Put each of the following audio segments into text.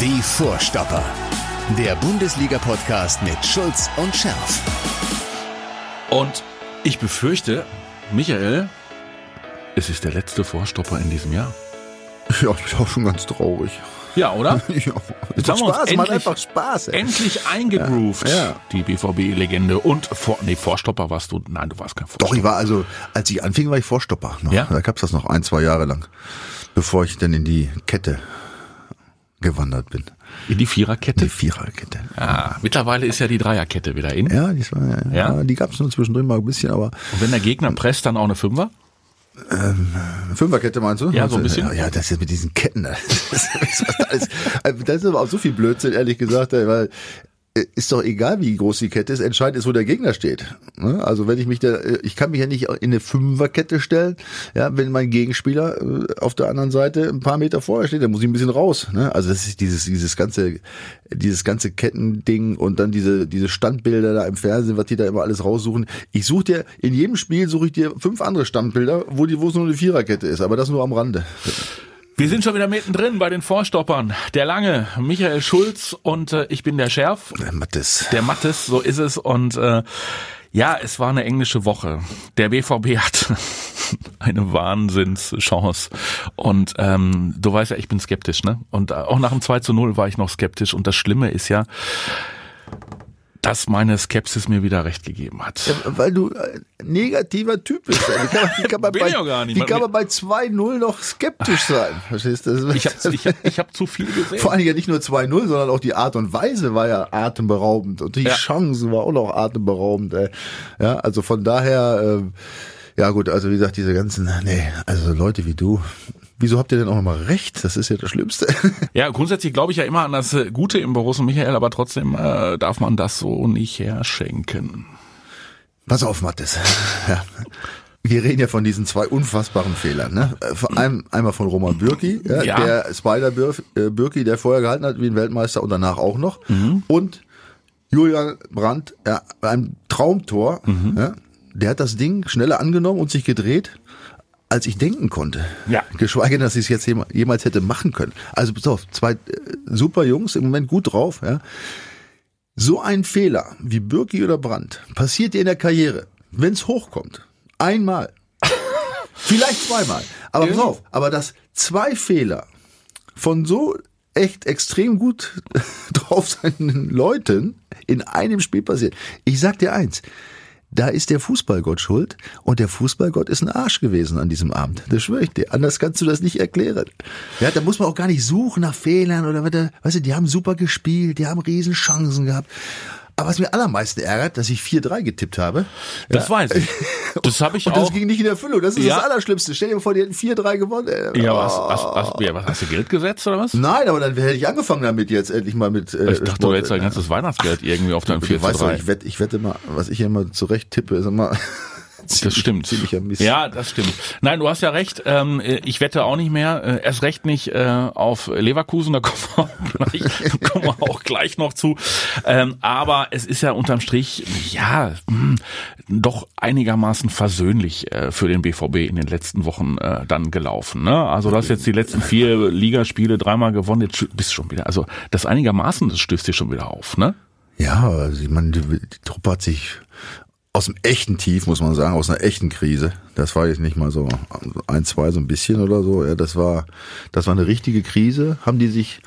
Die Vorstopper. Der Bundesliga-Podcast mit Schulz und Scherf. Und ich befürchte, Michael, es ist der letzte Vorstopper in diesem Jahr. Ja, ich bin auch schon ganz traurig. Ja, oder? ja, Jetzt macht haben wir uns Spaß, macht endlich- einfach Spaß. Ey. Endlich eingegroovt, Ja, ja. die BVB-Legende. Und vor, nee, Vorstopper warst du. Nein, du warst kein Vorstopper. Doch, ich war also, als ich anfing, war ich Vorstopper. Noch. Ja? Da gab's das noch ein, zwei Jahre lang, bevor ich dann in die Kette gewandert bin. In die Viererkette? Die Viererkette. Ah, mittlerweile ist ja die Dreierkette wieder in. Ja, die, war, ja, Ja? die gab's nur zwischendrin mal ein bisschen, aber Und wenn der Gegner presst, dann auch eine Fünfer? Fünferkette meinst du? Ja, so ein bisschen. Ja, das ist mit diesen Ketten. Das ist, das ist, das ist aber auch so viel Blödsinn, ehrlich gesagt, weil ist doch egal, wie groß die Kette ist. Entscheidend ist, wo der Gegner steht. Ne? Also wenn ich mich da, äh, ich kann mich ja nicht in eine Fünferkette stellen, ja, wenn mein Gegenspieler äh, auf der anderen Seite ein paar Meter vorher steht, dann muss ich ein bisschen raus. Ne? Also das ist dieses, dieses ganze, dieses ganze Kettending und dann diese, diese Standbilder da im Fernsehen, was die da immer alles raussuchen. Ich suche dir, in jedem Spiel suche ich dir fünf andere Standbilder, wo die, wo es nur eine Viererkette ist, aber das nur am Rande. Wir sind schon wieder mittendrin bei den Vorstoppern. Der Lange, Michael Schulz und äh, ich bin der Schärf. Der Mattes. Der Mattes, so ist es. Und äh, ja, es war eine englische Woche. Der BVB hat eine Wahnsinnschance. Und ähm, du weißt ja, ich bin skeptisch, ne? Und äh, auch nach dem 2 zu 0 war ich noch skeptisch. Und das Schlimme ist ja, dass meine Skepsis mir wieder recht gegeben hat. Weil du ein negativer Typ bist. Wie kann man, wie kann man, Bin bei. Wie kann man bei 2-0 noch skeptisch sein? Verstehst du? Ich habe ich hab, ich hab zu viel gesehen. Vor allen Dingen ja nicht nur 2-0, sondern auch die Art und Weise war ja atemberaubend. Und die Ja. Chancen war auch noch atemberaubend. Ey. Ja, also von daher, ähm, ja gut, also wie gesagt, diese ganzen, nee, also Leute wie du, wieso habt ihr denn auch mal recht? Das ist ja das Schlimmste. Ja, grundsätzlich glaube ich ja immer an das äh, Gute im Borussia Michael, aber trotzdem äh, darf man das so nicht herschenken. Pass auf, Mattes. Ja. Wir reden ja von diesen zwei unfassbaren Fehlern. Ne? Äh, Vor allem einmal von Roman Bürki, ja, Ja. der Spider äh, Bürki, der vorher gehalten hat wie ein Weltmeister und danach auch noch. Und Julian Brandt, ja, ein Traumtor. Ja, der hat das Ding schneller angenommen und sich gedreht, als ich denken konnte. Ja. Geschweige denn, dass ich es jetzt jema- jemals hätte machen können. Also pass auf, zwei äh, super Jungs, im Moment gut drauf. Ja. So ein Fehler wie Birki oder Brandt passiert dir in der Karriere, wenn es hochkommt. Einmal. Vielleicht zweimal. Aber pass auf, aber dass zwei Fehler von so echt extrem gut drauf seinen Leuten in einem Spiel passiert. Ich sag dir eins. Da ist der Fußballgott schuld und der Fußballgott ist ein Arsch gewesen an diesem Abend. Das schwöre ich dir. Anders kannst du das nicht erklären. Ja, da muss man auch gar nicht suchen nach Fehlern oder was. Weißt du, die haben super gespielt, die haben riesen Chancen gehabt. Aber was mir allermeisten ärgert, dass ich 4-3 getippt habe. Das weiß ich. Das habe ich Und auch. das ging nicht in Erfüllung. Das ist Ja. das Allerschlimmste. Stell dir mal vor, die hätten 4-3 gewonnen. Ey. ja, was, Oh. was, was, ja, was hast du Geld gesetzt oder was? Nein, aber dann hätte ich angefangen damit jetzt endlich mal mit. Äh, Ich dachte, du hättest dein ganzes Weihnachtsgeld irgendwie auf deinem 4 Du zu weißt doch, 3. ich wette, ich wette mal, was ich immer zurecht tippe, ist immer. Das stimmt. Ziemlicher Mist. Ja, das stimmt. Nein, du hast ja recht. Ähm, ich wette auch nicht mehr. Äh, erst recht nicht äh, auf Leverkusen. Da kommen wir auch gleich, kommen wir auch gleich noch zu. Ähm, aber es ist ja unterm Strich ja hm, doch einigermaßen versöhnlich äh, für den BVB in den letzten Wochen äh, dann gelaufen. Ne? Also du hast jetzt die letzten vier Ligaspiele dreimal gewonnen. Jetzt bist du schon wieder. Also das einigermaßen, das stößt dir schon wieder auf. Ne? Ja, also ich meine, die, die Truppe hat sich aus dem echten Tief, muss man sagen, aus einer echten Krise. Das war jetzt nicht mal so ein, zwei, so ein bisschen oder so. Ja, das war, das war eine richtige Krise. Haben die sich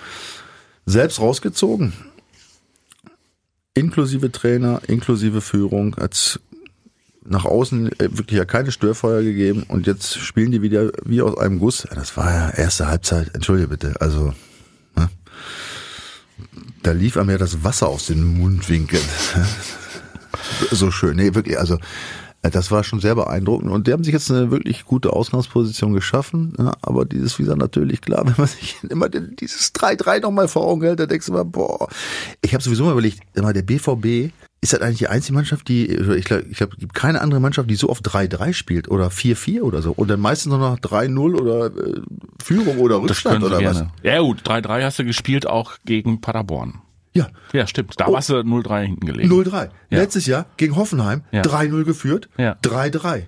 selbst rausgezogen. Inklusive Trainer, inklusive Führung, als nach außen äh, wirklich ja keine Störfeuer gegeben und jetzt spielen die wieder wie aus einem Guss. Das war ja erste Halbzeit, entschuldige bitte, also ne? da lief einem ja das Wasser aus den Mundwinkeln. so schön, nee, wirklich, also äh, das war schon sehr beeindruckend und die haben sich jetzt eine wirklich gute Ausgangsposition geschaffen, ja, aber dieses wieder natürlich klar, wenn man sich immer dieses 3-3 nochmal vor Augen hält, da denkst du immer, boah, ich habe sowieso mal überlegt, immer der BVB ist das eigentlich die einzige Mannschaft, die, ich glaube, ich glaub, gibt keine andere Mannschaft, die so oft 3-3 spielt oder 4-4 oder so und dann meistens noch nach 3-0 oder äh, Führung oder Rückstand oder was. gerne. Ja gut, 3-3 hast du gespielt auch gegen Paderborn. Ja. Ja, stimmt. Da warst du 0-3 hinten gelegen. 0-3. Ja. Letztes Jahr gegen Hoffenheim Ja. 3-0 geführt, Ja. 3-3.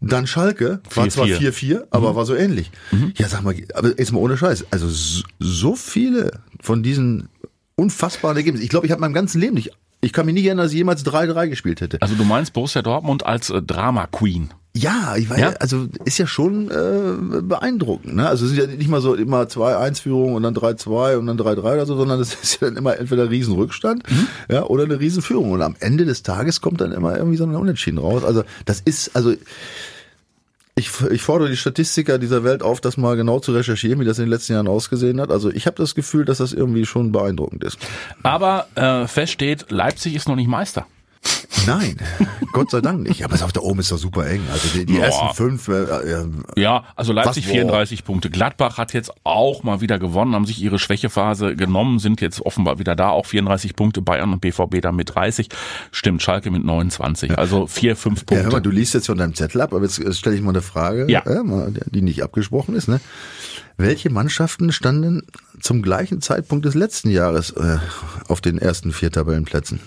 Dann Schalke, war 4-4. zwar 4-4, aber war so ähnlich. Ja, sag mal, aber jetzt mal ohne Scheiß. Also so, so viele von diesen unfassbaren Ergebnissen. Ich glaube, ich habe meinem ganzen Leben nicht, ich kann mich nicht erinnern, dass ich jemals 3-3 gespielt hätte. Also du meinst Borussia Dortmund als äh, Drama Queen. Ja, ich weiß, Ja? also ist ja schon äh, beeindruckend. Ne? Also es ist ja nicht mal so immer 2-1-Führung und dann 3-2 und dann 3-3 oder so, sondern es ist ja dann immer entweder ein Riesenrückstand ja, oder eine Riesenführung. Und am Ende des Tages kommt dann immer irgendwie so ein Unentschieden raus. Also das ist, also ich, ich fordere die Statistiker dieser Welt auf, das mal genau zu recherchieren, wie das in den letzten Jahren ausgesehen hat. Also ich habe das Gefühl, dass das irgendwie schon beeindruckend ist. Aber äh, fest steht, Leipzig ist noch nicht Meister. Nein, Gott sei Dank nicht. Aber es auf da oben ist doch super eng. Also die, die ersten fünf, äh, äh, Ja, also Leipzig Was, boah. 34 Punkte. Gladbach hat jetzt auch mal wieder gewonnen, haben sich ihre Schwächephase genommen, sind jetzt offenbar wieder da, auch 34 Punkte. Bayern und BVB dann mit 30. Stimmt, Schalke mit 29. Also vier, fünf Ja, hör mal, Punkte. du liest jetzt von deinem Zettel ab, aber jetzt stelle ich mal eine Frage, Ja. äh, die nicht abgesprochen ist. Ne? Welche Mannschaften standen zum gleichen Zeitpunkt des letzten Jahres äh, auf den ersten vier Tabellenplätzen?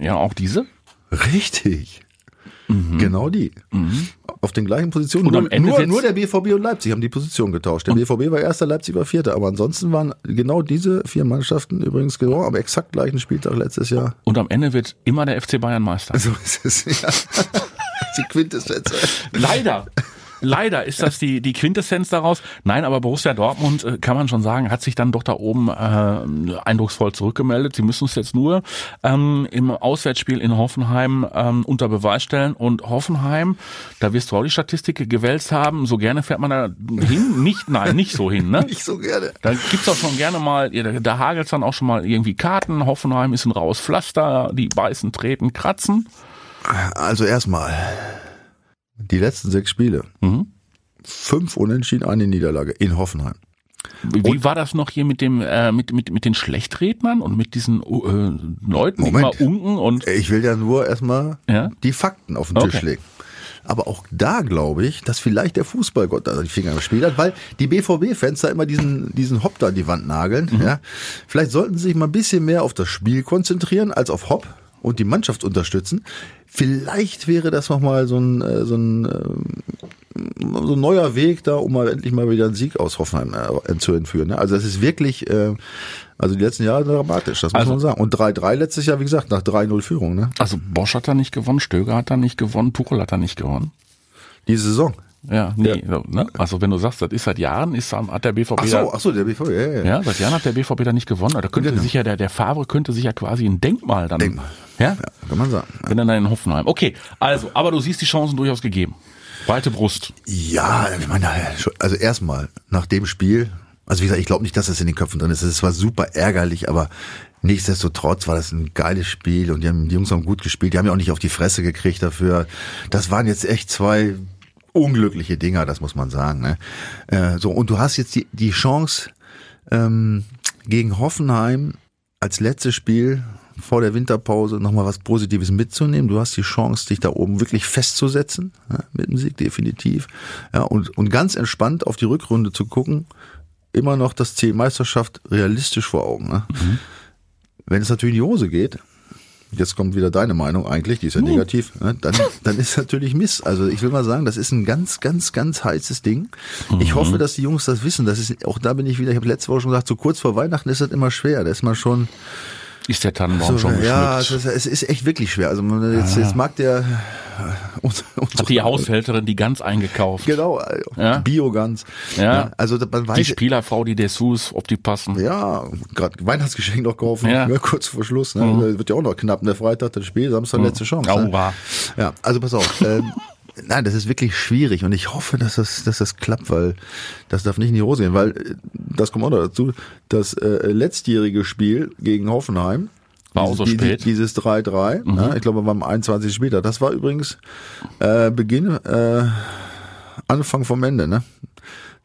Ja, auch diese? Richtig. Genau die. Auf den gleichen Positionen. Und am Nur, Ende nur, nur der BVB und Leipzig haben die Position getauscht. Der BVB war erster, Leipzig war vierter. Aber ansonsten waren genau diese vier Mannschaften übrigens genau am exakt gleichen Spieltag letztes Jahr. Und am Ende wird immer der FC Bayern Meister. So ist es. Ja. die Quintessenz. Leider. Leider ist das die, die Quintessenz daraus. Nein, aber Borussia Dortmund, äh, kann man schon sagen, hat sich dann doch da oben äh, eindrucksvoll zurückgemeldet. Sie müssen es jetzt nur ähm, im Auswärtsspiel in Hoffenheim ähm, unter Beweis stellen. Und Hoffenheim, da wirst du auch die Statistik gewälzt haben, so gerne fährt man da hin. Nicht, nein, nicht so hin. Ne? Nicht so gerne. Da gibt's auch schon gerne mal, da hagelt's dann auch schon mal irgendwie Karten. Hoffenheim ist ein raues Pflaster, die beißen, treten, kratzen. Also erstmal, die letzten sechs Spiele. Mhm. Fünf Unentschieden, eine Niederlage in Hoffenheim. Wie wie war das noch hier mit dem äh, mit mit mit den Schlechtrednern und mit diesen äh, Leuten, die Moment. immer unken und Ich will ja nur erstmal Ja? die Fakten auf den Okay. Tisch legen. Aber auch da glaube ich, dass vielleicht der Fußballgott da die Finger im Spiel hat, weil die BVB-Fans da immer diesen, diesen Hopp da an die Wand nageln. Mhm. Ja. Vielleicht sollten sie sich mal ein bisschen mehr auf das Spiel konzentrieren als auf Hopp und die Mannschaft unterstützen. Vielleicht wäre das nochmal so ein, äh, so ein, ähm, so ein neuer Weg da, um mal endlich mal wieder einen Sieg aus Hoffenheim äh, zu entführen. Ne? Also es ist wirklich, äh, also die letzten Jahre dramatisch, das muss Also- man sagen. Und 3-3 letztes Jahr, wie gesagt, nach 3-0 Führung. Ne? also Bosch hat da nicht gewonnen, Stöger hat da nicht gewonnen, Tuchel hat da nicht gewonnen. Diese Saison. Ja, nee, so, ne? Also wenn du sagst, das ist seit Jahren, ist hat der BVB Ach da, so, ach so, der BVB, ja, ja. ja, seit Jahren hat der BVB da nicht gewonnen. Da könnte Genau. sich ja der der Favre könnte sich ja quasi ein Denkmal dann. Denkmal. Ja? ja kann man sagen. Wenn dann in Hoffenheim. Okay, also, aber du siehst die Chancen durchaus gegeben. Breite Brust. Ja, ich meine, also erstmal nach dem Spiel, also wie gesagt, ich glaube nicht, dass das in den Köpfen drin ist. Es war super ärgerlich, aber nichtsdestotrotz war das ein geiles Spiel und die, haben, die Jungs haben gut gespielt. Die haben ja auch nicht auf die Fresse gekriegt dafür. Das waren jetzt echt zwei unglückliche Dinger, das muss man sagen. Ne? Äh, so und du hast jetzt die die Chance ähm, gegen Hoffenheim als letztes Spiel vor der Winterpause nochmal was Positives mitzunehmen. Du hast die Chance, dich da oben wirklich festzusetzen, ja, mit dem Sieg definitiv. Ja, und, und ganz entspannt auf die Rückrunde zu gucken, immer noch das Ziel Meisterschaft realistisch vor Augen. Ne? Wenn es natürlich in die Hose geht, jetzt kommt wieder deine Meinung eigentlich, die ist ja negativ, ne? dann, dann ist natürlich Mist. Also ich will mal sagen, das ist ein ganz, ganz, ganz heißes Ding. Ich hoffe, dass die Jungs das wissen. Das ist, auch da bin ich wieder, ich habe letzte Woche schon gesagt, so kurz vor Weihnachten ist das immer schwer. Da ist man schon, Ist der Tannenbaum schon geschmückt? ja, es ist, es ist echt wirklich schwer. Also man, jetzt, jetzt mag der äh, uns, uns Hat die Haushälterin die ganz eingekauft. genau äh, Ja. Bio-Gans. Ja. also man Die weiß Spielerfrau, die Dessous, ob die passen. ja, gerade Weihnachtsgeschenk noch kaufen, Ja. ja. kurz vor Schluss. Ne? Wird ja auch noch knapp. Der Freitag, das Spiel, Samstag, letzte Chance. Ne? Ja, also pass auf. ähm, nein, das ist wirklich schwierig und ich hoffe, dass das, dass das klappt, weil das darf nicht in die Hose gehen, weil äh, das kommt auch noch dazu. Das äh, letztjährige Spiel gegen Hoffenheim War auch so die- die- spät. Dieses 3-3, ne? ich glaube, beim 21. später. Das war übrigens äh, Beginn, äh, Anfang vom Ende. Ne?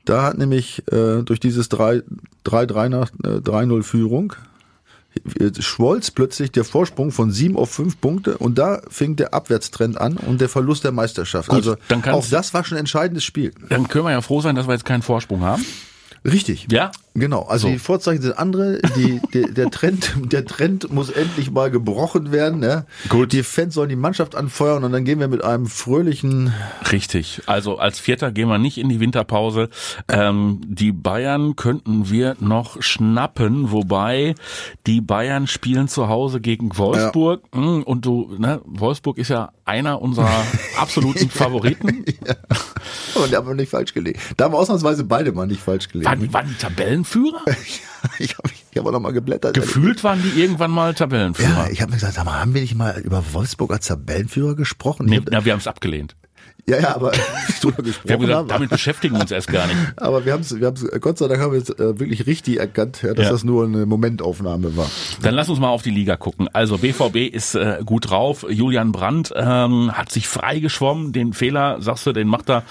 Da hat nämlich äh, durch dieses 3 3-3 nach äh, 3-0 Führung schmolz plötzlich der Vorsprung von 7 auf 5 Punkte und da fing der Abwärtstrend an und der Verlust der Meisterschaft. Gut, also auch das war schon ein entscheidendes Spiel. Dann können wir ja froh sein, dass wir jetzt keinen Vorsprung haben. Richtig. Ja? Genau. Also So. die Vorzeichen sind andere. Die, der, der Trend, der Trend muss endlich mal gebrochen werden. Ne? Gut. Die Fans sollen die Mannschaft anfeuern und dann gehen wir mit einem fröhlichen. Richtig. Also als Vierter gehen wir nicht in die Winterpause. Ähm, die Bayern könnten wir noch schnappen, wobei die Bayern spielen zu Hause gegen Wolfsburg. Mm, Und du, ne, Wolfsburg ist ja einer unserer absoluten Favoriten. Und da haben wir nicht falsch gelegen. Da haben wir ausnahmsweise beide mal nicht falsch gelegen. Waren, waren die Tabellenführer? ich habe ich hab auch noch mal geblättert. Gefühlt waren die irgendwann mal Tabellenführer. Ja, ich habe mir gesagt, sag mal, haben wir nicht mal über Wolfsburg als Tabellenführer gesprochen? Nee, hab- na, wir haben es abgelehnt. Ja, ja, aber drüber Wir haben gesprochen gesagt, haben. damit beschäftigen wir uns erst gar nicht. aber wir haben es, wir haben's, Gott sei Dank haben wir es äh, wirklich richtig erkannt, ja, dass Ja. das nur eine Momentaufnahme war. Dann lass uns mal auf die Liga gucken. Also BVB ist äh, gut drauf. Julian Brandt ähm, hat sich freigeschwommen. Den Fehler, sagst du, den macht er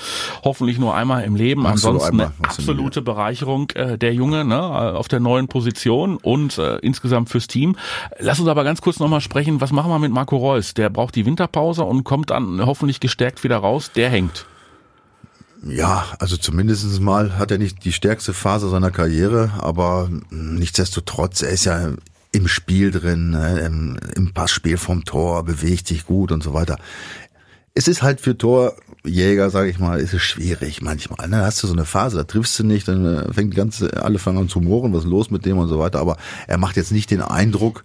hoffentlich nur einmal im Leben. Machst Ansonsten eine absolute Bereicherung äh, der Junge ne, auf der neuen Position und äh, insgesamt fürs Team. Lass uns aber ganz kurz nochmal sprechen. Was machen wir mit Marco Reus? Der braucht die Winterpause und kommt dann hoffentlich gestärkt wieder raus. Der hängt. Ja, also zumindest mal hat er nicht die stärkste Phase seiner Karriere, aber nichtsdestotrotz, er ist ja im Spiel drin, ne, im, Passspiel vom Tor, bewegt sich gut und so weiter. Es ist halt für Torjäger, sage ich mal, ist es schwierig manchmal. Ne? Hast du so eine Phase, da triffst du nicht, dann äh, fängt die ganze, alle fangen an zu mohren, was ist los mit dem und so weiter. Aber er macht jetzt nicht den Eindruck,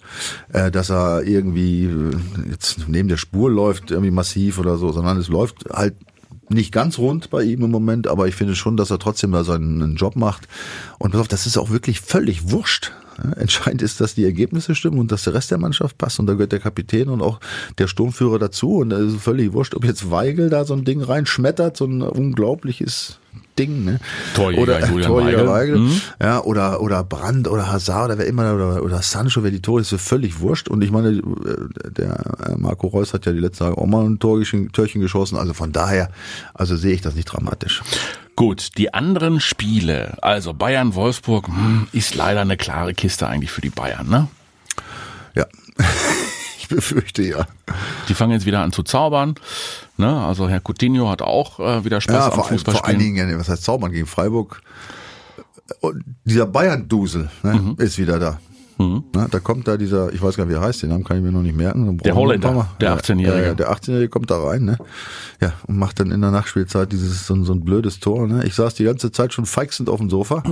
äh, dass er irgendwie äh, jetzt neben der Spur läuft, irgendwie massiv oder so, sondern es läuft halt nicht ganz rund bei ihm im Moment, aber ich finde schon, dass er trotzdem da seinen Job macht. Und pass auf, das ist auch wirklich völlig wurscht. Ja, Entscheidend ist, dass die Ergebnisse stimmen und dass der Rest der Mannschaft passt. Und da gehört der Kapitän und auch der Sturmführer dazu. Und es ist völlig wurscht, ob jetzt Weigel da so ein Ding reinschmettert, so ein unglaubliches Ding, ne? Torjäger oder Julian Torjäger Weigel. Weigel, Mhm. ja, oder oder Brandt oder Hazard oder wer immer oder, oder Sancho, wer die Tore ist, so völlig wurscht. Und ich meine, äh, der äh, Marco Reus hat ja die letzten Tage auch mal ein Torchen, Törchen geschossen. Also von daher, also sehe ich das nicht dramatisch. Gut, die anderen Spiele, also Bayern, Wolfsburg, hm, ist leider eine klare Kiste eigentlich für die Bayern, ne? Ja, ich befürchte ja. Die fangen jetzt wieder an zu zaubern. Ne? Also Herr Coutinho hat auch äh, wieder Spaß Ja, am vor, vor allen Fußballspielen. Dingen, ja, was heißt Zaubern gegen Freiburg? Und dieser Bayern-Dusel ne, Mhm. ist wieder da. Na, da kommt da dieser, ich weiß gar nicht, wie er heißt, den Namen kann ich mir noch nicht merken. Der Holländer, der Ja, 18-Jährige. Ja, der 18-Jährige kommt da rein, ne? Ja, und macht dann in der Nachspielzeit dieses so, ein- so ein blödes Tor. Ne? Ich saß die ganze Zeit schon feixend auf dem Sofa.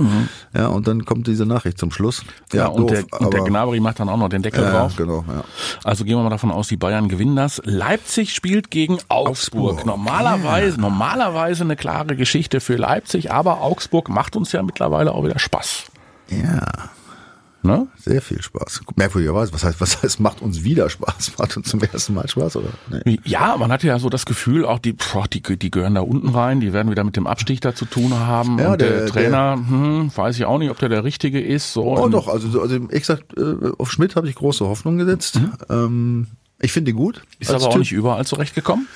Ja, und dann kommt diese Nachricht zum Schluss. Mhm. Ja, und, doof, der, und der aber- Gnabry macht dann auch noch den Deckel ja, drauf. genau, ja. Also gehen wir mal davon aus, die Bayern gewinnen das. Leipzig spielt gegen Augsburg. Augsburg. Normalerweise, normalerweise eine klare Geschichte für Leipzig, aber Augsburg macht uns ja mittlerweile auch wieder Spaß. Ja, Ne? sehr viel Spaß. Merkwürdigerweise, was heißt, was heißt, macht uns wieder Spaß? Macht uns zum ersten Mal Spaß, oder? Nee. Ja, man hatte ja so das Gefühl, auch die, boah, die, die gehören da unten rein, die werden wieder mit dem Abstieg da zu tun haben. Ja, und der, der- Trainer, hm, weiß ich auch nicht, ob der der richtige ist. So Oh doch, also, so- also ich sag, äh, auf Schmidt habe ich große Hoffnung gesetzt. Ähm, ich finde ihn gut. Mhm. Ist aber auch Typ. nicht überall zurechtgekommen.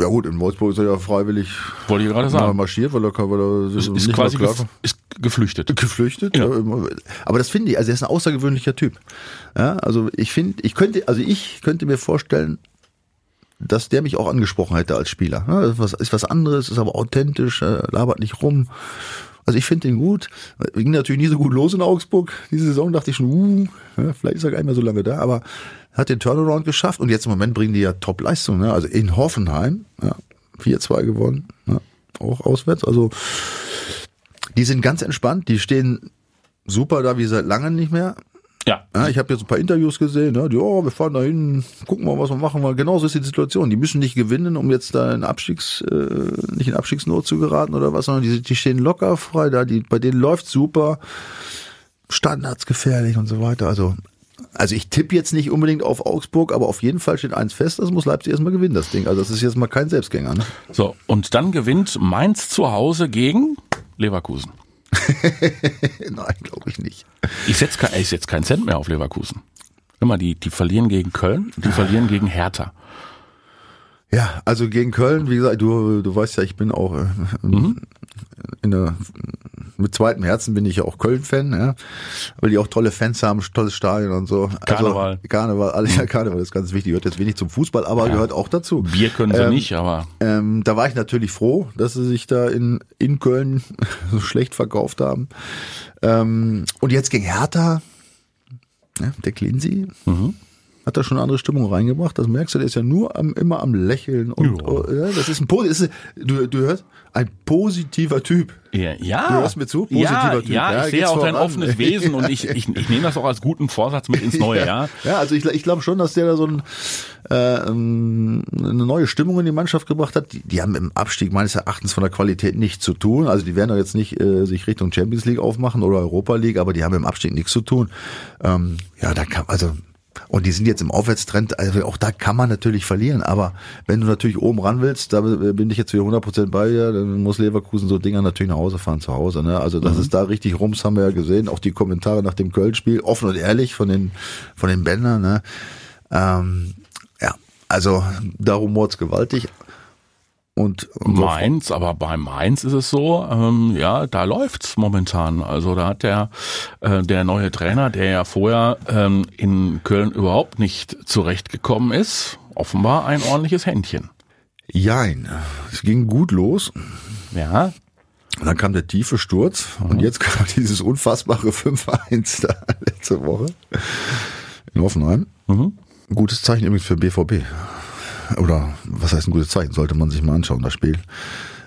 Ja gut, in Wolfsburg ist er ja freiwillig Wollte ich gerade sagen. marschiert, weil er, weil er Ist, ist quasi gef ist geflüchtet. geflüchtet. Ja. Ja. Aber das finde ich, also er ist ein außergewöhnlicher Typ. Ja, also ich finde, ich könnte, also ich könnte mir vorstellen, dass der mich auch angesprochen hätte als Spieler. Ja, ist was, ist was anderes, ist aber authentisch, äh, labert nicht rum. Also ich finde ihn gut. Ging natürlich nie so gut los in Augsburg. Diese Saison dachte ich schon, uh, vielleicht ist er gar nicht mehr so lange da, aber hat den Turnaround geschafft und jetzt im Moment bringen die ja Top-Leistung. Ne? Also in Hoffenheim, ja, 4-2 gewonnen, ja, auch auswärts. Also die sind ganz entspannt, die stehen super da wie seit langem nicht mehr. Ja. Ja, ich habe jetzt ein paar Interviews gesehen, ne? die, oh, wir fahren da hin, gucken mal, was wir machen. Weil genauso ist die Situation. Die müssen nicht gewinnen, um jetzt da in Abstiegs, äh, nicht in Abstiegsnot zu geraten oder was, sondern die, die stehen locker frei da, die, bei denen läuft super, Standards gefährlich und so weiter. Also, also ich tippe jetzt nicht unbedingt auf Augsburg, aber auf jeden Fall steht eins fest, das muss Leipzig erstmal gewinnen, das Ding. Also das ist jetzt mal kein Selbstgänger. Ne? So, und dann gewinnt Mainz zu Hause gegen Leverkusen. Nein, glaube ich nicht. Ich setze kein, setz keinen Cent mehr auf Leverkusen. Immer die, die verlieren gegen Köln, die verlieren gegen Hertha. Ja, also gegen Köln, wie gesagt, du, du weißt ja, ich bin auch äh, mhm. in der, mit zweitem Herzen bin ich ja auch Köln-Fan, ja, weil die auch tolle Fans haben, tolles Stadion und so. Karneval. Also, Karneval, alles ja, Karneval ist ganz wichtig, gehört jetzt wenig zum Fußball, aber ja. gehört auch dazu. Bier können sie ähm, nicht, aber. Ähm, da war ich natürlich froh, dass sie sich da in, in Köln so schlecht verkauft haben. Ähm, und jetzt gegen Hertha, ja, der Cleansey. Mhm hat da schon eine andere Stimmung reingebracht. Das merkst du, der ist ja nur am, immer am Lächeln und oh, ja, das ist ein ist, du, du hörst ein positiver Typ. Ja, ja. Du hörst mir zu, positiver ja, Typ. Ja, ja ich sehe auch dein offenes Wesen und ich, ich, ich nehme das auch als guten Vorsatz mit ins Neue, ja. Ja, also ich, ich glaube schon, dass der da so ein, äh, eine neue Stimmung in die Mannschaft gebracht hat. Die, die haben im Abstieg meines Erachtens von der Qualität nichts zu tun. Also die werden doch jetzt nicht äh, sich Richtung Champions League aufmachen oder Europa League, aber die haben im Abstieg nichts zu tun. Ähm, ja, da kann, also und die sind jetzt im Aufwärtstrend, also auch da kann man natürlich verlieren, aber wenn du natürlich oben ran willst, da bin ich jetzt wieder 100% bei dir, dann muss Leverkusen so Dinger natürlich nach Hause fahren zu Hause. Ne? Also das mhm. ist da richtig rums, haben wir ja gesehen, auch die Kommentare nach dem Köln-Spiel, offen und ehrlich von den, von den Bändern. Ne? Ähm, ja, also da rumort's gewaltig. Und, und Mainz, aber bei Mainz ist es so, ähm, ja, da läuft's momentan. Also da hat der äh, der neue Trainer, der ja vorher ähm, in Köln überhaupt nicht zurechtgekommen ist, offenbar ein ordentliches Händchen. Jein, es ging gut los. Ja. Und dann kam der tiefe Sturz mhm. und jetzt kam dieses unfassbare 5-1 da letzte Woche in Hoffenheim. Mhm. Gutes Zeichen übrigens für BVB oder was heißt ein gutes Zeichen, sollte man sich mal anschauen, das Spiel.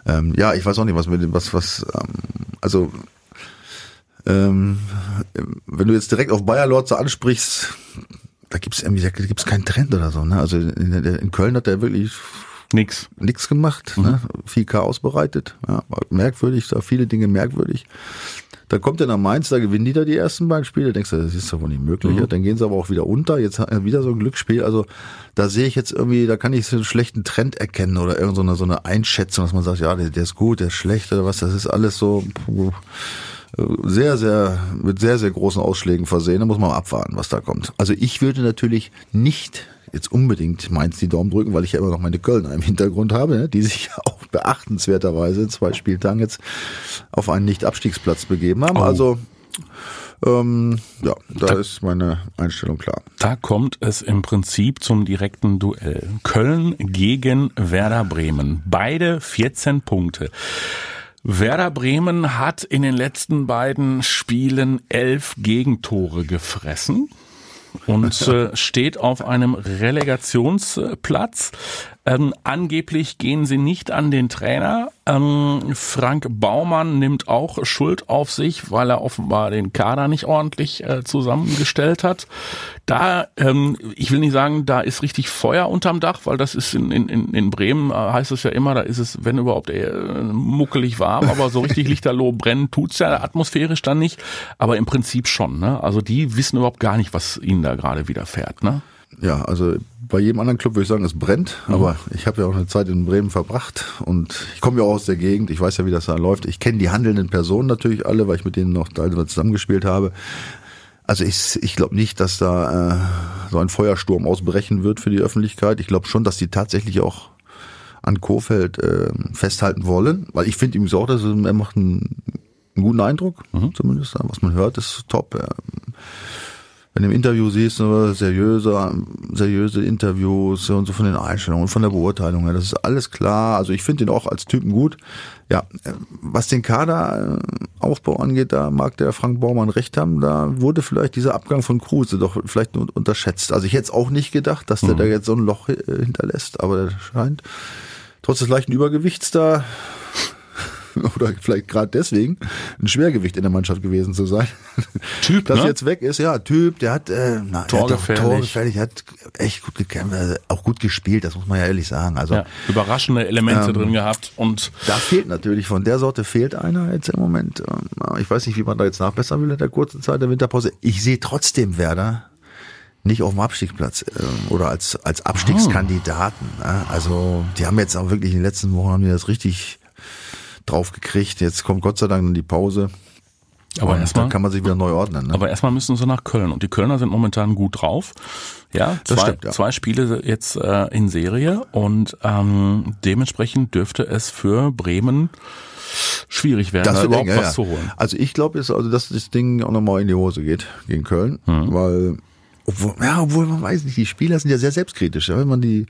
Ähm, ja, ich weiß auch nicht, was mit dem, was, was, ähm, also ähm, wenn du jetzt direkt auf Bayer Lords ansprichst, da gibt's irgendwie, da gibt's keinen Trend oder so. Ne? Also in, in Köln hat er wirklich nix, nix gemacht, mhm. ne? viel Chaos bereitet, ja, merkwürdig, da viele Dinge merkwürdig. Dann kommt er nach Mainz, da gewinnen die da die ersten beiden Spiele. Denkst du, das ist doch wohl nicht möglich. Mhm. Dann gehen sie aber auch wieder unter. Jetzt wieder so ein Glücksspiel. Also da sehe ich jetzt irgendwie, da kann ich so einen schlechten Trend erkennen oder irgendeine so eine Einschätzung, dass man sagt, ja, der, der ist gut, der ist schlecht oder was. Das ist alles so sehr, sehr, mit sehr, sehr großen Ausschlägen versehen. Da muss man abwarten, was da kommt. Also ich würde natürlich nicht jetzt unbedingt Mainz die Daumen drücken, weil ich ja immer noch meine Kölner im Hintergrund habe, ne, die sich auch beachtenswerterweise in zwei Spieltagen jetzt auf einen Nicht-Abstiegsplatz begeben haben. Oh. Also ähm, ja, da, da, ist meine Einstellung klar. Da kommt es im Prinzip zum direkten Duell. Köln gegen Werder Bremen. Beide 14 Punkte. Werder Bremen hat in den letzten beiden Spielen elf Gegentore gefressen und äh, steht auf einem Relegationsplatz. Ähm, angeblich gehen sie nicht an den Trainer. Ähm, Frank Baumann nimmt auch Schuld auf sich, weil er offenbar den Kader nicht ordentlich äh, zusammengestellt hat. Da, ähm, ich will nicht sagen, da ist richtig Feuer unterm Dach, weil das ist in, in, in Bremen, äh, heißt es ja immer, da ist es, wenn überhaupt, äh, muckelig warm, aber so richtig lichterloh brennen tut's ja atmosphärisch dann nicht. Aber im Prinzip schon. Ne? Also die wissen überhaupt gar nicht, was ihnen da gerade widerfährt. Ne? Ja, also bei jedem anderen Club würde ich sagen, es brennt, mhm. aber ich habe ja auch eine Zeit in Bremen verbracht und ich komme ja auch aus der Gegend, ich weiß ja, wie das da läuft. Ich kenne die handelnden Personen natürlich alle, weil ich mit denen noch teilweise zusammengespielt habe. Also ich, ich glaube nicht, dass da äh, so ein Feuersturm ausbrechen wird für die Öffentlichkeit. Ich glaube schon, dass die tatsächlich auch an Kofeld äh, festhalten wollen, weil ich finde ihm so auch, dass er macht einen, einen guten Eindruck, mhm. zumindest was man hört, ist top. Er, wenn du im Interview siehst, seriöse, seriöse Interviews und so von den Einstellungen, von der Beurteilung, das ist alles klar. Also ich finde ihn auch als Typen gut. Ja, was den Kaderaufbau angeht, da mag der Frank Baumann recht haben, da wurde vielleicht dieser Abgang von Kruse doch vielleicht unterschätzt. Also ich hätte es auch nicht gedacht, dass der mhm. da jetzt so ein Loch äh, hinterlässt, aber der scheint trotz des leichten Übergewichts da oder vielleicht gerade deswegen ein Schwergewicht in der Mannschaft gewesen zu sein. Typ, das ne? jetzt weg ist, ja, Typ, der hat äh, na, torgefährlich. torgefährlich, hat echt gut gekämpft, äh, auch gut gespielt, das muss man ja ehrlich sagen. Also ja, überraschende Elemente ähm, drin gehabt und da fehlt natürlich von der Sorte fehlt einer jetzt im Moment. Ähm, ich weiß nicht, wie man da jetzt nachbessern will in der kurzen Zeit der Winterpause. Ich sehe trotzdem Werder nicht auf dem Abstiegsplatz äh, oder als als Abstiegskandidaten. Oh. Also die haben jetzt auch wirklich in den letzten Wochen haben die das richtig drauf gekriegt. Jetzt kommt Gott sei Dank die Pause. Aber Und erstmal- kann man sich wieder neu ordnen. Ne? Aber erstmal müssen sie nach Köln und die Kölner sind momentan gut drauf. Ja, Das zwei, stimmt, ja. zwei Spiele jetzt äh, in Serie und ähm, dementsprechend dürfte es für Bremen schwierig werden, da wird überhaupt eng, was ja. zu holen. Also ich glaube jetzt, also dass das Ding auch nochmal in die Hose geht gegen Köln, Mhm. weil obwohl, ja, obwohl man weiß nicht, die Spieler sind ja sehr selbstkritisch. Ja, wenn man die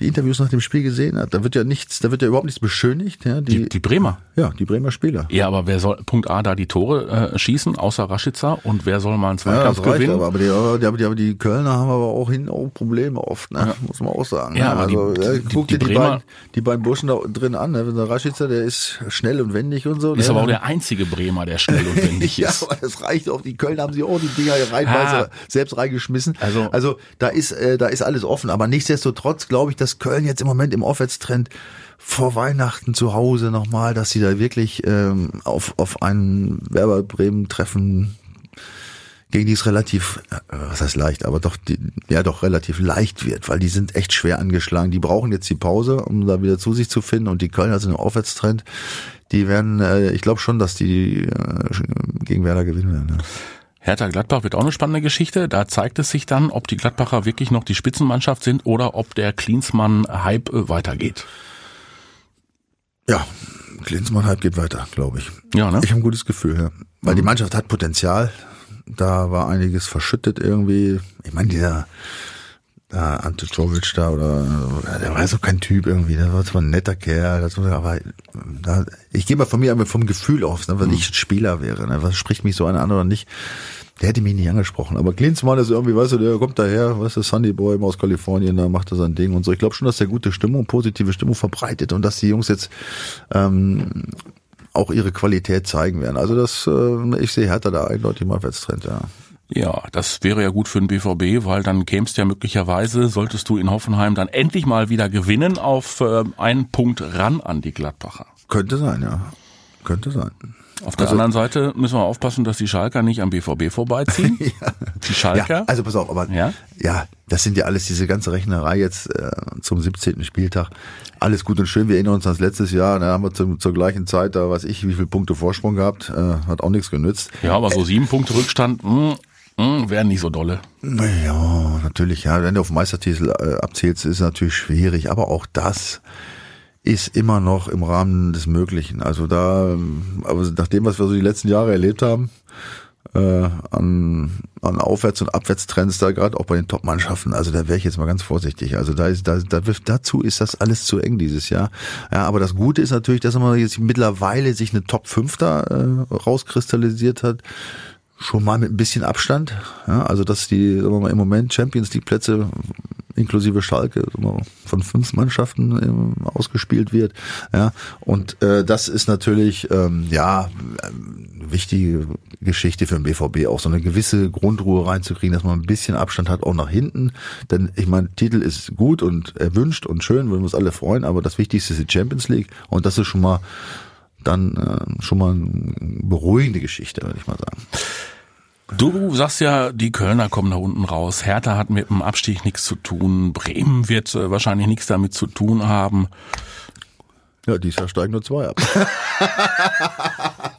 die Interviews nach dem Spiel gesehen hat, da wird ja nichts, da wird ja überhaupt nichts beschönigt. Ja, die, Die, die Bremer. ja, die Bremer Spieler. Ja, aber wer soll Punkt A da die Tore äh, schießen, außer Rashica und wer soll mal einen Ja, Zweikampf das reicht gewinnen? aber, aber die, aber die, aber die, die Kölner haben aber auch hinten auch Probleme oft, ne? muss man auch sagen. Ja, ne? die- also, die- ja, die- guck dir die die, Bremer- beiden, die beiden Burschen da drin an. Ne? Der Raschitzer, der ist schnell und wendig und so. Ist ne? aber auch der einzige Bremer, der schnell und wendig Ja, ist. aber das reicht auch. Die Köln haben sie auch die Dinger reinweise Ah. selbst reingeschmissen. Also- also da ist, äh, da ist alles offen. Aber nichtsdestotrotz glaube ich, dass Köln jetzt im Moment im Aufwärtstrend vor Weihnachten zu Hause nochmal, dass sie da wirklich ähm, auf, auf einen Werber Bremen treffen, gegen die es relativ, äh, was heißt leicht, aber doch, die, ja doch relativ leicht wird, weil die sind echt schwer angeschlagen. Die brauchen jetzt die Pause, um da wieder zu sich zu finden und die Kölner sind im Aufwärtstrend. Die werden, äh, ich glaube schon, dass die äh, gegen Werder gewinnen werden. Ja. Hertha Gladbach wird auch eine spannende Geschichte. Da zeigt es sich dann, ob die Gladbacher wirklich noch die Spitzenmannschaft sind oder ob der Klinsmann-Hype äh, weitergeht. Ja, Klinsmann halb geht weiter, glaube ich. Ja, ne? Ich habe ein gutes Gefühl, ja. Weil die Mannschaft hat Potenzial. Da war einiges verschüttet irgendwie. Ich meine, dieser da Ante Czovic da oder der war so kein Typ irgendwie, der war zwar ein netter Kerl, das war, aber da, ich gehe mal von mir einfach vom Gefühl aus, ne, weil ich Spieler wäre, ne, was spricht mich so einer an oder nicht, der hätte mich nicht angesprochen, aber Klinsmann ist irgendwie, weißt du, der kommt daher, weißt du, Sunny Boy aus Kalifornien, da macht er sein Ding und so, ich glaube schon, dass der gute Stimmung, positive Stimmung verbreitet und dass die Jungs jetzt ähm, auch ihre Qualität zeigen werden, also das, äh, ich sehe Hertha da eindeutig mal Aufwärtstrend, ja. Ja, das wäre ja gut für den BVB, weil dann kämst ja möglicherweise, solltest du in Hoffenheim dann endlich mal wieder gewinnen, auf äh, einen Punkt ran an die Gladbacher. Könnte sein, ja. Könnte sein. Auf der Also- anderen Seite müssen wir aufpassen, dass die Schalker nicht am BVB vorbeiziehen. Die Schalker. Ja, also pass auf, aber Ja? ja, das sind ja alles diese ganze Rechnerei jetzt äh, zum 17. Spieltag. Alles gut und schön. Wir erinnern uns ans letztes Jahr, da haben wir zum, zur gleichen Zeit, da weiß ich, wie viele Punkte Vorsprung gehabt, äh, hat auch nichts genützt. ja, aber so sieben Punkte Rückstand, mh, mh, wären nicht so dolle. Ja, natürlich, ja, wenn du auf Meistertitel äh, abzählst, ist natürlich schwierig, aber auch das ist immer noch im Rahmen des Möglichen. Also da, aber nach dem, was wir so die letzten Jahre erlebt haben, äh, an, an Aufwärts- und Abwärtstrends da gerade auch bei den Top-Mannschaften. Also da wäre ich jetzt mal ganz vorsichtig. Also da ist, da, da dazu ist das alles zu eng dieses Jahr. Ja, aber das Gute ist natürlich, dass man jetzt mittlerweile sich eine Top 5 da äh, rauskristallisiert hat. Schon mal mit ein bisschen Abstand. Ja, also dass die sagen wir mal, im Moment Champions League Plätze inklusive Schalke von fünf Mannschaften ähm, ausgespielt wird. Ja, und äh, das ist natürlich ähm, ja ähm, wichtige Geschichte für den BVB, auch so eine gewisse Grundruhe reinzukriegen, dass man ein bisschen Abstand hat, auch nach hinten. Denn ich meine, Titel ist gut und erwünscht und schön, würden wir uns alle freuen, aber das Wichtigste ist die Champions League und das ist schon mal dann äh, schon mal eine beruhigende Geschichte, würde ich mal sagen. Du sagst ja, die Kölner kommen da unten raus. Hertha hat mit dem Abstieg nichts zu tun. Bremen wird äh, wahrscheinlich nichts damit zu tun haben. Ja, dieses Jahr steigen nur zwei ab.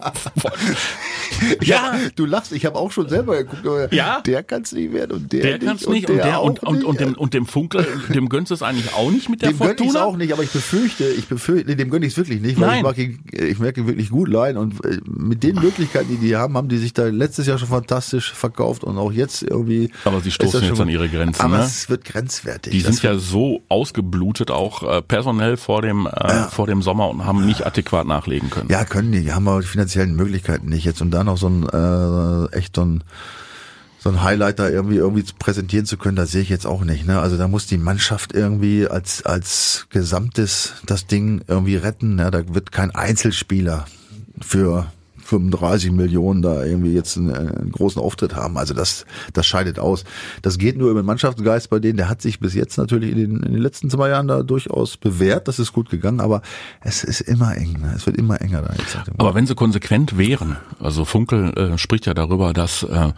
Ja. du lachst, ich habe auch schon selber geguckt, aber Ja. der kann's nicht werden und der, Der kann es nicht und und, der und, und, nicht. und, dem, und dem Funkel, dem gönnst du es eigentlich auch nicht mit der dem gönn ich's Fortuna? auch nicht, aber ich befürchte, ich befürchte, nee, dem gönn ich's wirklich nicht, weil Nein. ich mag ihn, ich merke ihn wirklich gut leiden und äh, mit den Möglichkeiten, die die haben, haben die sich da letztes Jahr schon fantastisch verkauft und auch jetzt irgendwie. Aber sie stoßen jetzt an ihre Grenzen, Aber ne? es wird grenzwertig. Die Das sind ja so ausgeblutet, auch äh, personell vor dem, äh, vor dem Sommer und haben nicht adäquat nachlegen können. Ja, können die. Die haben aber die finanziellen Möglichkeiten nicht jetzt. Und dann noch so ein äh, echt so ein so ein Highlight da irgendwie irgendwie präsentieren zu können, das sehe ich jetzt auch nicht. Ne? Also da muss die Mannschaft irgendwie als als Gesamtes das Ding irgendwie retten. Ne? Da wird kein Einzelspieler für 35 Millionen da irgendwie jetzt einen, einen großen Auftritt haben. Also das, das scheidet aus. Das geht nur über den Mannschaftsgeist bei denen. Der hat sich bis jetzt natürlich in den, in den letzten zwei Jahren da durchaus bewährt. Das ist gut gegangen, aber es ist immer eng. Ne? Es wird immer enger da jetzt. Aber wenn sie konsequent wären, also Funkel äh, spricht ja darüber, dass äh,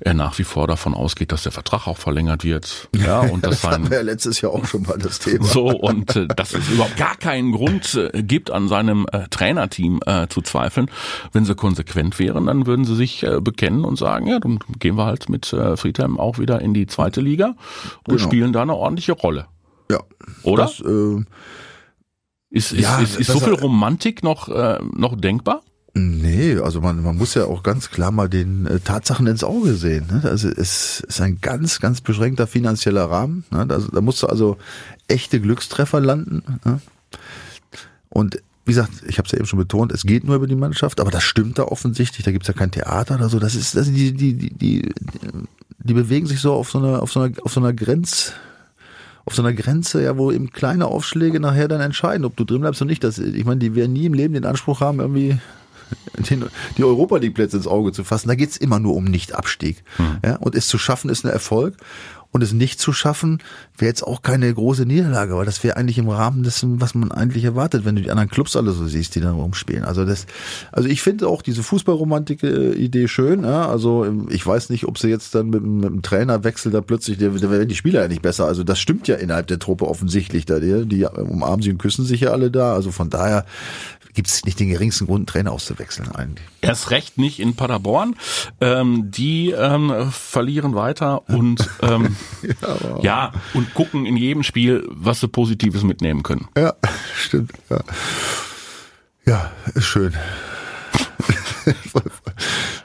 er nach wie vor davon ausgeht, dass der Vertrag auch verlängert wird. Ja, und dass das hatten wir ja letztes Jahr auch schon mal das Thema. so und äh, dass es überhaupt gar keinen Grund äh, gibt, an seinem äh, Trainerteam äh, zu zweifeln. Wenn Wenn sie konsequent wären, dann würden sie sich äh, bekennen und sagen, ja, dann gehen wir halt mit äh, Friedhelm auch wieder in die zweite Liga und Genau. spielen da eine ordentliche Rolle. Ja. Oder? Das, äh, Ist, ist, Ja, ist, ist so viel Romantik noch, äh, noch denkbar? Nee, also man, man muss ja auch ganz klar mal den äh, Tatsachen ins Auge sehen. Ne? Also es ist ein ganz, ganz beschränkter finanzieller Rahmen. Ne? Da, da musst du also echte Glückstreffer landen. Ne? Und wie gesagt, ich habe es ja eben schon betont, es geht nur über die Mannschaft, aber das stimmt da offensichtlich. Da gibt's ja kein Theater oder so. Das ist, das die, die, die, die, die bewegen sich so auf so einer, auf so einer, auf so einer Grenz, auf so einer Grenze, ja, wo eben kleine Aufschläge nachher dann entscheiden, ob du drin bleibst oder nicht. Das, ich meine, die werden nie im Leben den Anspruch haben, irgendwie den, die Europa League Plätze ins Auge zu fassen. Da geht's immer nur um Nicht-Abstieg. Ja, und es zu schaffen ist ein Erfolg. Und es nicht zu schaffen, wäre jetzt auch keine große Niederlage, weil das wäre eigentlich im Rahmen dessen, was man eigentlich erwartet, wenn du die anderen Clubs alle so siehst, die dann rumspielen. Also das, also ich finde auch diese Fußballromantik-Idee schön. Ja? Also ich weiß nicht, ob sie jetzt dann mit, mit dem Trainerwechsel da plötzlich, da da werden die Spieler ja nicht besser. Also das stimmt ja innerhalb der Truppe offensichtlich. Da die, die umarmen sich und küssen sich ja alle da. Also von daher gibt es nicht den geringsten Grund, einen Trainer auszuwechseln eigentlich. Erst recht nicht in Paderborn. Ähm, die ähm, verlieren weiter und ähm, ja, und gucken in jedem Spiel, was sie Positives mitnehmen können. Ja, stimmt. Ja, ja ist schön.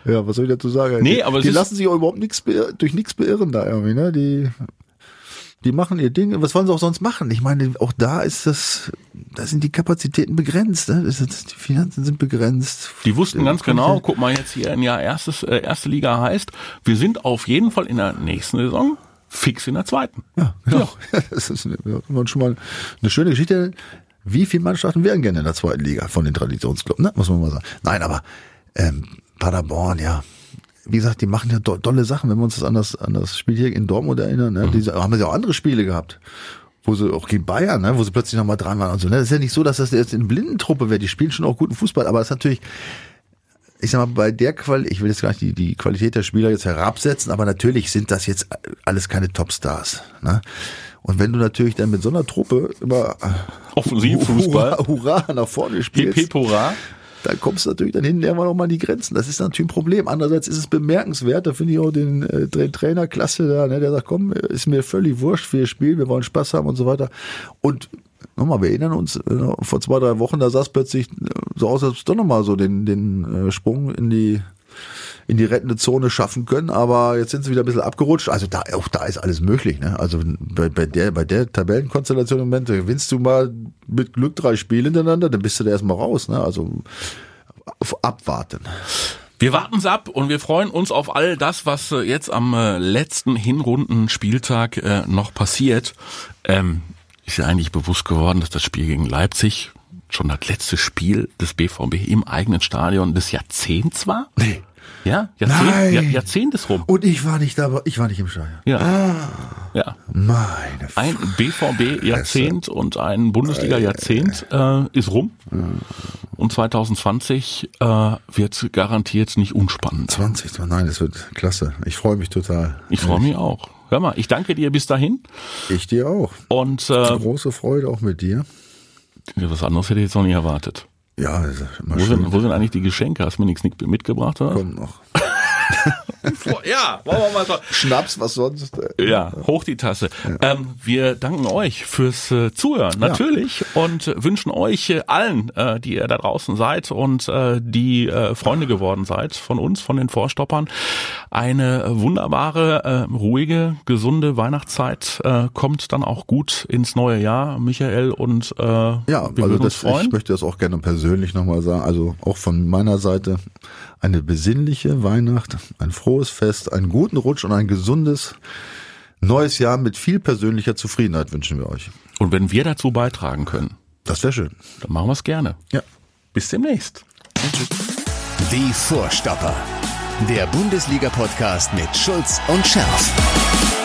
ja, was soll ich dazu sagen? Nee, die, aber die lassen sich auch überhaupt nichts durch nichts beirren da irgendwie, ne? Die die machen ihr Ding. Was wollen sie auch sonst machen? Ich meine, auch da ist das, da sind die Kapazitäten begrenzt. Ne? Die Finanzen sind begrenzt. Die wussten Ja, ganz genau, ja- guck mal jetzt hier ein Jahr erstes, äh, erste Liga heißt, wir sind auf jeden Fall in der nächsten Saison fix in der zweiten. Ja, genau. Ja. das ist eine, ja, schon mal eine schöne Geschichte. Wie viele Mannschaften wären gerne in der zweiten Liga von den Traditionsclubs, ne? muss man mal sagen. Nein, aber ähm, Paderborn, ja. Wie gesagt, die machen ja do dolle Sachen, wenn wir uns das an das, an das Spiel hier in Dortmund erinnern. Ne? Diese, haben ja auch andere Spiele gehabt. Wo sie auch gegen Bayern, ne? wo sie plötzlich nochmal dran waren und so. Ne? Das ist ja nicht so, dass das jetzt eine Blindentruppe wäre. Die spielen schon auch guten Fußball, aber das ist natürlich, ich sag mal, bei der Qual, ich will jetzt gar nicht die, die Qualität der Spieler jetzt herabsetzen, aber natürlich sind das jetzt alles keine Topstars. Ne? Und wenn du natürlich dann mit so einer Truppe immer Offensivfußball. Hurra, Hurra nach vorne spielst, PP Pora. Dann kommst du natürlich dann hinten irgendwann noch mal an die Grenzen. Das ist natürlich ein Problem. Andererseits ist es bemerkenswert, da finde ich auch den, äh, den Trainer klasse da, ne, der sagt, komm, ist mir völlig wurscht für ihr Spiel, wir wollen Spaß haben und so weiter. Und nochmal, wir erinnern uns, äh, vor zwei, drei Wochen, da sah es plötzlich äh, so aus, als ob es doch nochmal so den, den Sprung in die in die rettende Zone schaffen können, aber jetzt sind sie wieder ein bisschen abgerutscht. Also da, auch da ist alles möglich. Ne? Also bei, bei der, bei der Tabellenkonstellation im Moment, gewinnst du mal mit Glück drei Spiele hintereinander, dann bist du da erstmal raus. Ne? Also abwarten. Wir warten's ab und wir freuen uns auf all das, was äh, jetzt am äh, letzten Hinrundenspieltag äh, noch passiert. Ähm, ist ja eigentlich bewusst geworden, dass das Spiel gegen Leipzig schon das letzte Spiel des BVB im eigenen Stadion des Jahrzehnts war? Nee. Ja, Jahrzehnt, Nein. Ja, Jahrzehnt ist rum. Und ich war nicht dabei, ich war nicht im Stadion. Ja. Ja. Meine Ein BVB-Jahrzehnt und ein Bundesliga-Jahrzehnt äh, ist rum. Und 2020 äh, wird garantiert nicht unspannend. 20, nein, das wird klasse. Ich freue mich total. Ich freue mich auch. Hör mal, ich danke dir bis dahin. Ich dir auch. Und äh, Große Freude auch mit dir. was anderes hätte ich jetzt noch nicht erwartet. Ja, ist immer Wo schön. sind, wo sind eigentlich die Geschenke? Hast du mir nichts nicht mitgebracht, oder? Kommt noch. Ja, wollen wir mal so. Schnaps, was sonst? Ja, hoch die Tasse. Ähm, wir danken euch fürs äh, Zuhören, natürlich, und äh, wünschen euch äh, allen, äh, die ihr da draußen seid und äh, die äh, Freunde geworden seid von uns, von den Vorstoppern, eine wunderbare, ruhige, gesunde Weihnachtszeit. Kommt dann auch gut ins neue Jahr, Michael, und äh, Ja, wir also das, freuen. ich möchte das auch gerne persönlich nochmal sagen. Also auch von meiner Seite eine besinnliche Weihnacht, ein frohes Fest, einen guten Rutsch und ein gesundes neues Jahr mit viel persönlicher Zufriedenheit wünschen wir euch. Und wenn wir dazu beitragen können, Das wäre schön. dann machen wir es gerne. Ja. Bis demnächst. Die Vorstopper. Der Bundesliga-Podcast mit Schulz und Scherf.